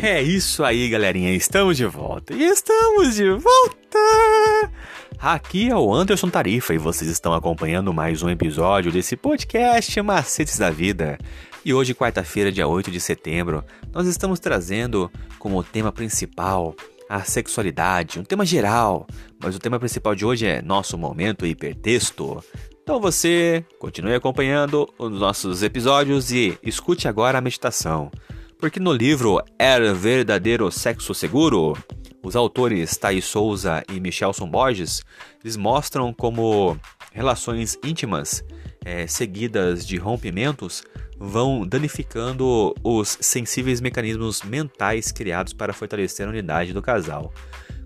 É isso aí, galerinha. Estamos de volta. Estamos de volta! Aqui é o Anderson Tarifa e vocês estão acompanhando mais um episódio desse podcast Macetes da Vida. E hoje, quarta-feira, dia 8 de setembro, nós estamos trazendo como tema principal a sexualidade, um tema geral, mas o tema principal de hoje é nosso momento hipertexto. Então você continue acompanhando os nossos episódios e escute agora a meditação. Porque no livro Era Verdadeiro Sexo Seguro, os autores Thaís Souza e Michelson Borges, eles mostram como relações íntimas é, seguidas de rompimentos vão danificando os sensíveis mecanismos mentais criados para fortalecer a unidade do casal.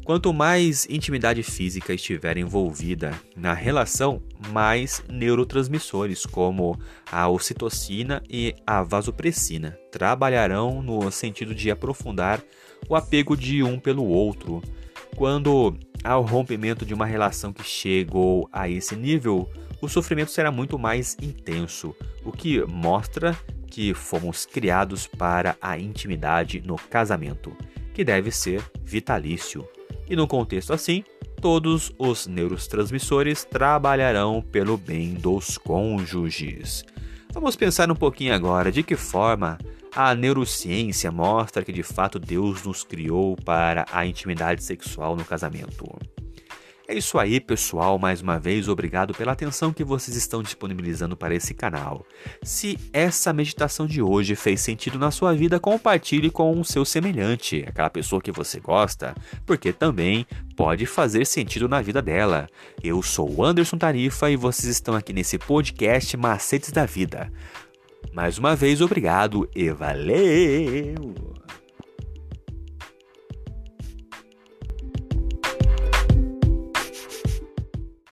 Quanto mais intimidade física estiver envolvida na relação, mais neurotransmissores como a ocitocina e a vasopressina trabalharão no sentido de aprofundar o apego de um pelo outro. Quando há o rompimento de uma relação que chegou a esse nível, o sofrimento será muito mais intenso, o que mostra que fomos criados para a intimidade no casamento, que deve ser vitalício. E num contexto assim, todos os neurotransmissores trabalharão pelo bem dos cônjuges. Vamos pensar um pouquinho agora de que forma a neurociência mostra que de fato Deus nos criou para a intimidade sexual no casamento. É isso aí, pessoal. Mais uma vez, obrigado pela atenção que vocês estão disponibilizando para esse canal. Se essa meditação de hoje fez sentido na sua vida, compartilhe com o seu semelhante, aquela pessoa que você gosta, porque também pode fazer sentido na vida dela. Eu sou o Anderson Tarifa e vocês estão aqui nesse podcast Macetes da Vida. Mais uma vez, obrigado e valeu!